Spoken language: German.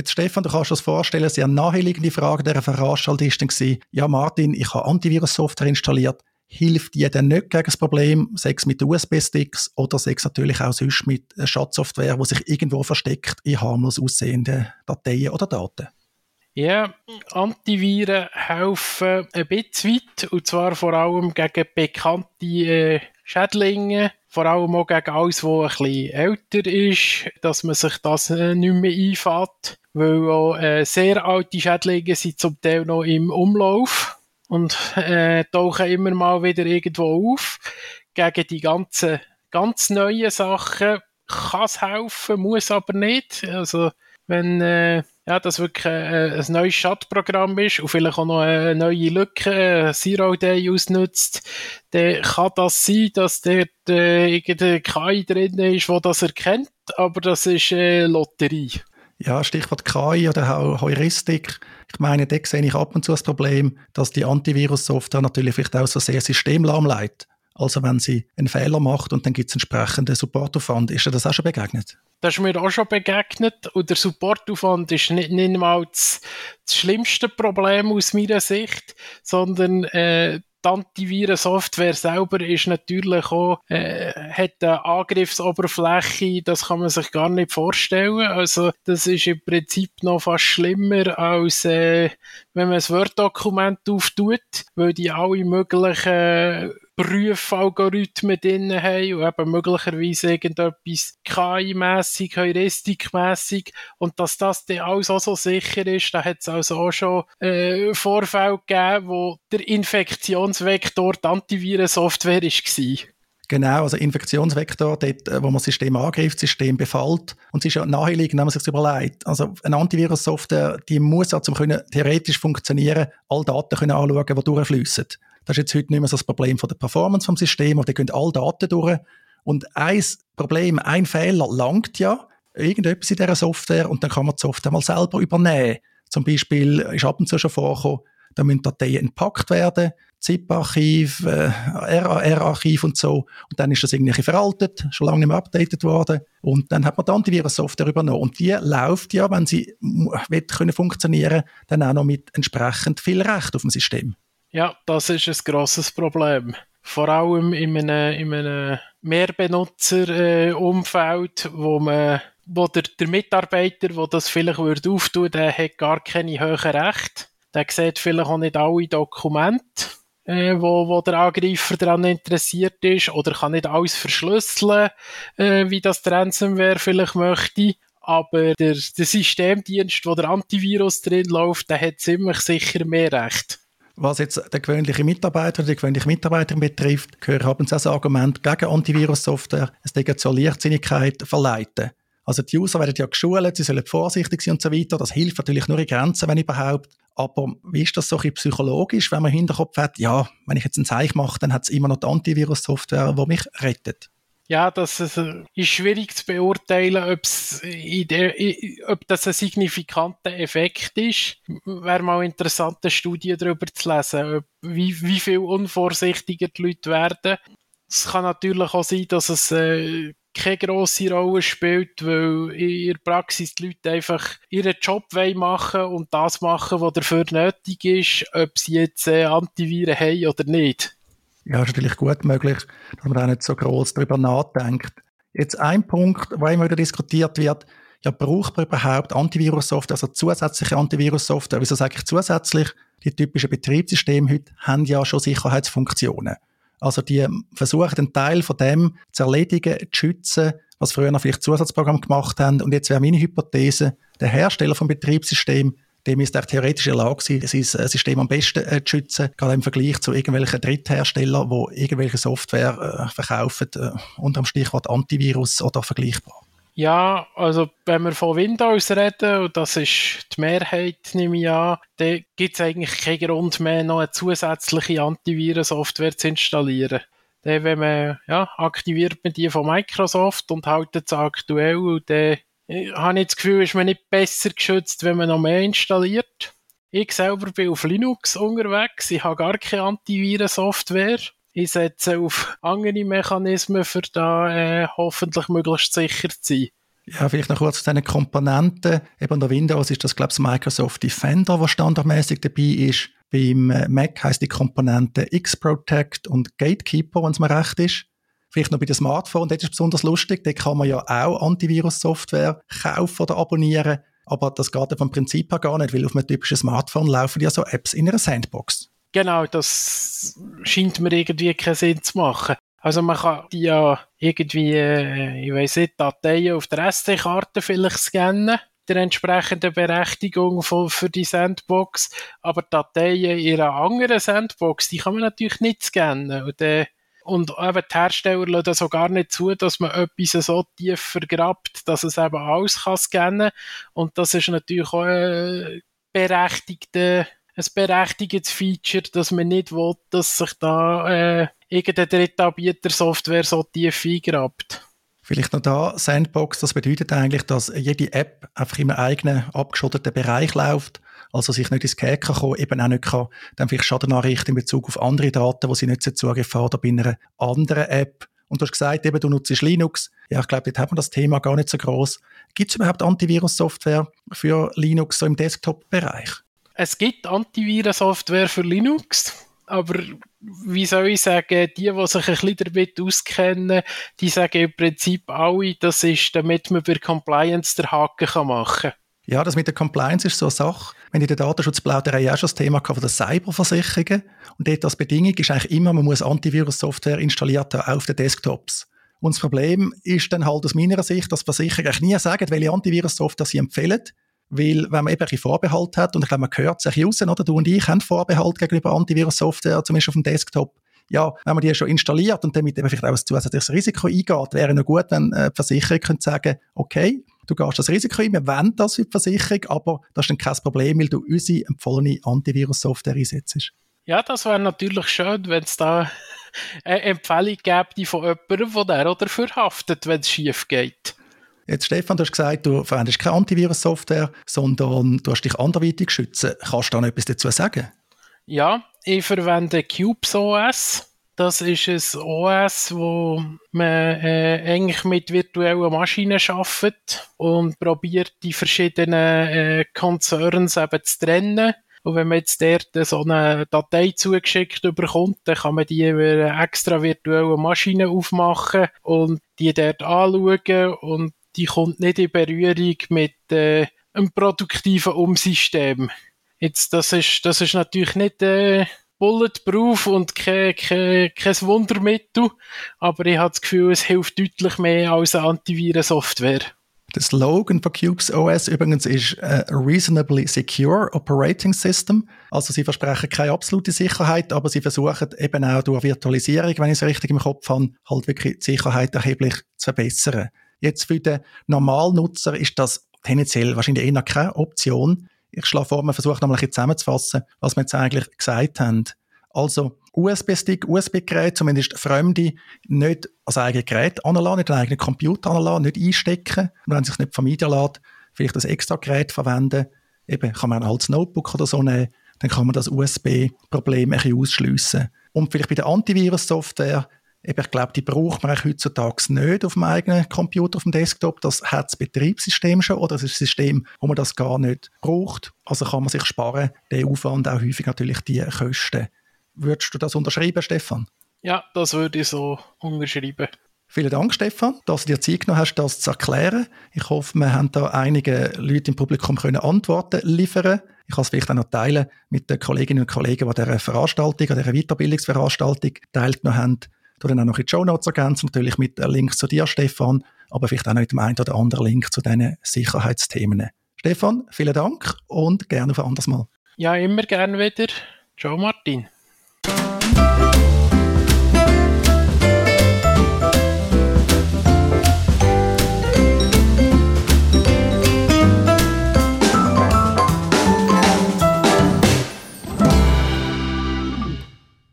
Jetzt Stefan, du kannst dir das vorstellen, haben naheliegende Frage der Veranstaltung war, ja Martin, ich habe Antivirus-Software installiert, hilft die denn nicht gegen das Problem, sei es mit USB-Sticks oder sei es natürlich auch sonst mit Schadsoftware, die sich irgendwo versteckt in harmlos aussehenden Dateien oder Daten? Ja, Antiviren helfen ein bisschen weit, und zwar vor allem gegen bekannte äh, Schädlinge, vor allem auch gegen alles, was ein bisschen älter ist, dass man sich das äh, nicht mehr einfährt, weil auch äh, sehr alte Schädlinge sind zum Teil noch im Umlauf und äh, tauchen immer mal wieder irgendwo auf. Gegen die ganzen ganz neuen Sachen kann es helfen, muss aber nicht. Also wenn äh, ja, das wirklich äh, ein neues Chatprogramm ist und vielleicht auch noch eine neue Lücke, äh, Zero Day ausnutzt, dann kann das sein, dass dort äh, irgendeine KI drin ist, wo das erkennt, aber das ist äh, Lotterie. Ja, Stichwort KI oder Heuristik. Ich meine, da sehe ich ab und zu das Problem, dass die Antivirus-Software natürlich vielleicht auch so sehr systemlahmleitet. Also wenn sie einen Fehler macht und dann gibt es entsprechenden Supportaufwand. Ist dir das auch schon begegnet? Das ist mir auch schon begegnet und der Supportaufwand ist nicht, nicht mal das, das schlimmste Problem aus meiner Sicht, sondern äh, die Antivirensoftware selber ist natürlich auch, äh, hat eine Angriffsoberfläche, das kann man sich gar nicht vorstellen. Also, das ist im Prinzip noch fast schlimmer, als äh, wenn man ein Word-Dokument auftut, weil die alle möglichen Prüfalgorithmen drin haben und eben möglicherweise irgendetwas KI-mässig, Heuristik-mässig und dass das dann alles auch so sicher ist, da hat es also auch schon äh, Vorfälle gegeben, wo der Infektionsvektor die Antivirensoftware war. Genau, also Infektionsvektor, dort, äh, wo man das System angreift, das System befällt. Und es ist ja naheliegend, wenn man sich das überlegt. Also eine Antivirus-Software, die muss ja zum können theoretisch funktionieren, alle Daten können anschauen, die durchfließen. Das ist jetzt heute nicht mehr so das Problem von der Performance vom System, und da gehen alle Daten durch. Und ein Problem, ein Fehler langt ja, irgendetwas in dieser Software, und dann kann man die Software mal selber übernehmen. Zum Beispiel ist ab und zu schon vorgekommen, da müssen Dateien entpackt werden, ZIP-Archiv, äh, RAR-Archiv und so. Und dann ist das irgendwie veraltet, schon lange nicht mehr updated worden. Und dann hat man die Antivirus-Software übernommen. Und die läuft ja, wenn sie können funktionieren, dann auch noch mit entsprechend viel Recht auf dem System. Ja, das ist ein grosses Problem. Vor allem in einem, in einem Mehrbenutzer-Umfeld, wo man wo der, der Mitarbeiter, der das vielleicht würde auftun, der hat gar keine höheren Rechte. Der sieht vielleicht auch nicht alle Dokumente, äh, wo, wo der Angreifer daran interessiert ist, oder kann nicht alles verschlüsseln, äh, wie das der Ransomware vielleicht möchte. Aber der, der Systemdienst, wo der Antivirus drin läuft, der hat ziemlich sicher mehr Recht. Was jetzt der gewöhnliche Mitarbeiter oder die gewöhnliche Mitarbeiterin betrifft, gehören haben Sie das Argument gegen Antivirus-Software, es zur Leichtsinnigkeit verleiten. Also die User werden ja geschult, sie sollen vorsichtig sein und so weiter. Das hilft natürlich nur in Grenzen, wenn überhaupt. Aber wie ist das so ein psychologisch, wenn man im Hinterkopf hat, ja, wenn ich jetzt ein Zeichen mache, dann hat es immer noch die Antivirus-Software, die mich rettet? Ja, das ist, äh, ist schwierig zu beurteilen, in der, ob das ein signifikanter Effekt ist. Wäre mal interessant, eine Studie darüber zu lesen, wie, wie viel unvorsichtiger die Leute werden. Es kann natürlich auch sein, dass es äh, keine grosse Rolle spielt, weil in der Praxis die Leute einfach ihren Job machen und das machen, was dafür nötig ist, ob sie jetzt äh, Antiviren haben oder nicht. Ja, ist natürlich gut möglich, dass man da nicht so groß darüber nachdenkt. Jetzt ein Punkt, wo immer wieder diskutiert wird, ja, braucht man überhaupt Antivirus-Software, also zusätzliche Antivirus-Software? Wieso sage ich zusätzlich? Die typischen Betriebssysteme heute haben ja schon Sicherheitsfunktionen. Also die versuchen einen Teil von dem zu erledigen, zu schützen, was früher noch vielleicht Zusatzprogramm gemacht haben. Und jetzt wäre meine Hypothese, der Hersteller vom Betriebssystem dem ist er theoretisch in der Lage sein, sein System am besten äh, zu schützen, gerade im Vergleich zu irgendwelchen Drittherstellern, die irgendwelche Software äh, verkaufen, äh, unter dem Stichwort Antivirus oder vergleichbar. Ja, also wenn wir von Windows reden, und das ist die Mehrheit, nehme ich an, dann gibt es eigentlich keinen Grund mehr, noch eine zusätzliche Antivirensoftware zu installieren. Dann, wenn man, ja, aktiviert man die von Microsoft und haltet es aktuell und dann ich habe das Gefühl, ist man nicht besser geschützt, wenn man noch mehr installiert. Ich selber bin auf Linux unterwegs. Ich habe gar keine Antivirensoftware. Ich setze auf andere Mechanismen, für da äh, hoffentlich möglichst sicher zu sein. Ja, vielleicht noch kurz zu diesen Komponenten. Eben unter Windows ist das, glaube ich, Microsoft Defender, was standardmäßig dabei ist. Beim äh, Mac heißt die Komponente X-Protect und Gatekeeper, wenn es mir recht ist. Vielleicht noch bei den Smartphone, das ist besonders lustig. Da kann man ja auch Antivirus-Software kaufen oder abonnieren. Aber das geht vom Prinzip her gar nicht, weil auf einem typischen Smartphone laufen ja so Apps in einer Sandbox. Genau, das scheint mir irgendwie keinen Sinn zu machen. Also man kann die ja irgendwie, äh, ich weiß nicht, Dateien auf der SD-Karte vielleicht scannen, der entsprechenden Berechtigung von, für die Sandbox, aber Dateien in einer anderen Sandbox, die kann man natürlich nicht scannen. Und, äh, und eben die Hersteller lassen auch gar nicht zu, dass man etwas so tief vergrabt, dass es eben alles kann scannen Und das ist natürlich auch äh, berechtigte ein berechtigtes Feature, dass man nicht will, dass sich da äh, irgendein Drittanbieter Software so tief eingrabt. Vielleicht noch da, Sandbox, das bedeutet eigentlich, dass jede App einfach in einem eigenen abgeschotteten Bereich läuft, also sich nicht ins Cake kann kommen, eben auch nicht kann, dann vielleicht Schaden anrichten in Bezug auf andere Daten, die sie nicht Zugriff haben bei einer anderen App. Und du hast gesagt, eben, du nutzt Linux. Ja, ich glaube, dort hat man das Thema gar nicht so groß. Gibt es überhaupt Antivirus-Software für Linux so im Desktop-Bereich? Es gibt Antivirensoftware für Linux aber wie soll ich sagen, die, die sich ein bisschen damit auskennen, die sagen im Prinzip alle, das ist, damit man bei Compliance der Haken machen kann. Ja, das mit der Compliance ist so eine Sache. Wenn in der Datenschutzplauderei auch schon das Thema von der Cyberversicherungen und dort als Bedingung ist eigentlich immer, man muss Antivirus-Software installiert haben auf den Desktops. Und das Problem ist dann halt aus meiner Sicht, dass Versicherer nie sagen, welche Antivirus-Software sie empfehlen, weil, wenn man eben ein Vorbehalt hat, und ich glaube, man hört sich raus, oder? Du und ich haben Vorbehalt gegenüber Antivirus-Software, zumindest auf dem Desktop. Ja, wenn man die schon installiert und damit eben vielleicht auch ein zusätzliches Risiko eingeht, wäre noch gut, wenn äh, die Versicherung könnte sagen, okay, du gehst das Risiko ein, wir wollen das für die Versicherung, aber das ist dann kein Problem, weil du unsere empfohlene Antivirus-Software einsetzt. Ja, das wäre natürlich schön, wenn es da eine Empfehlung gäbe, die von jemandem, der der oder verhaftet, wenn es schief geht. Jetzt, Stefan, du hast gesagt, du verwendest keine Antivirus-Software, sondern du hast dich anderweitig schützen. Kannst du da noch etwas dazu sagen? Ja, ich verwende Cubes OS. Das ist ein OS, wo man äh, eigentlich mit virtuellen Maschinen arbeitet und probiert, die verschiedenen äh, Concerns eben zu trennen. Und wenn man jetzt dort so eine Datei zugeschickt bekommt, dann kann man die über extra virtuelle Maschine aufmachen und die dort anschauen und die kommt nicht in Berührung mit äh, einem produktiven Umsystem. Jetzt, das ist, das ist natürlich nicht äh, bulletproof und kein, kein, kein Wundermittel, aber ich habe das Gefühl, es hilft deutlich mehr als eine Antivirensoftware. Der Slogan von Cubes OS übrigens ist a Reasonably Secure Operating System. Also sie versprechen keine absolute Sicherheit, aber sie versuchen eben auch durch Virtualisierung, wenn ich es richtig im Kopf habe, halt wirklich die Sicherheit erheblich zu verbessern. Jetzt für den Normalnutzer ist das tendenziell wahrscheinlich eher keine Option. Ich schlage vor, man versucht nochmal ein bisschen zusammenzufassen, was wir jetzt eigentlich gesagt haben. Also USB-Stick, USB-Gerät, zumindest Fremde, nicht als eigenes Gerät anlassen, nicht einen eigenen Computer anlassen, nicht einstecken. Und wenn es sich nicht vermeiden lässt, vielleicht ein extra Gerät verwenden. Eben kann man ein altes Notebook oder so nehmen, dann kann man das USB-Problem ein bisschen ausschliessen. Und vielleicht bei der Antivirus-Software Eben, ich glaube, die braucht man heutzutage nicht auf dem eigenen Computer, auf dem Desktop. Das hat das Betriebssystem schon oder das ist ein System, wo man das gar nicht braucht. Also kann man sich sparen, den Aufwand, auch häufig natürlich die Kosten. Würdest du das unterschreiben, Stefan? Ja, das würde ich so unterschreiben. Vielen Dank, Stefan, dass du dir Zeit genommen hast, das zu erklären. Ich hoffe, wir haben da einige Leute im Publikum können Antworten liefern. Ich kann es vielleicht auch noch teilen mit den Kolleginnen und Kollegen, die dieser Veranstaltung, an dieser Weiterbildungsveranstaltung teilgenommen haben Du dann auch noch in die Show Notes ergänzen, natürlich mit Links zu dir, Stefan, aber vielleicht auch noch mit dem einen oder anderen Link zu diesen Sicherheitsthemen. Stefan, vielen Dank und gerne auf ein anderes Mal. Ja, immer gerne wieder. Ciao, Martin.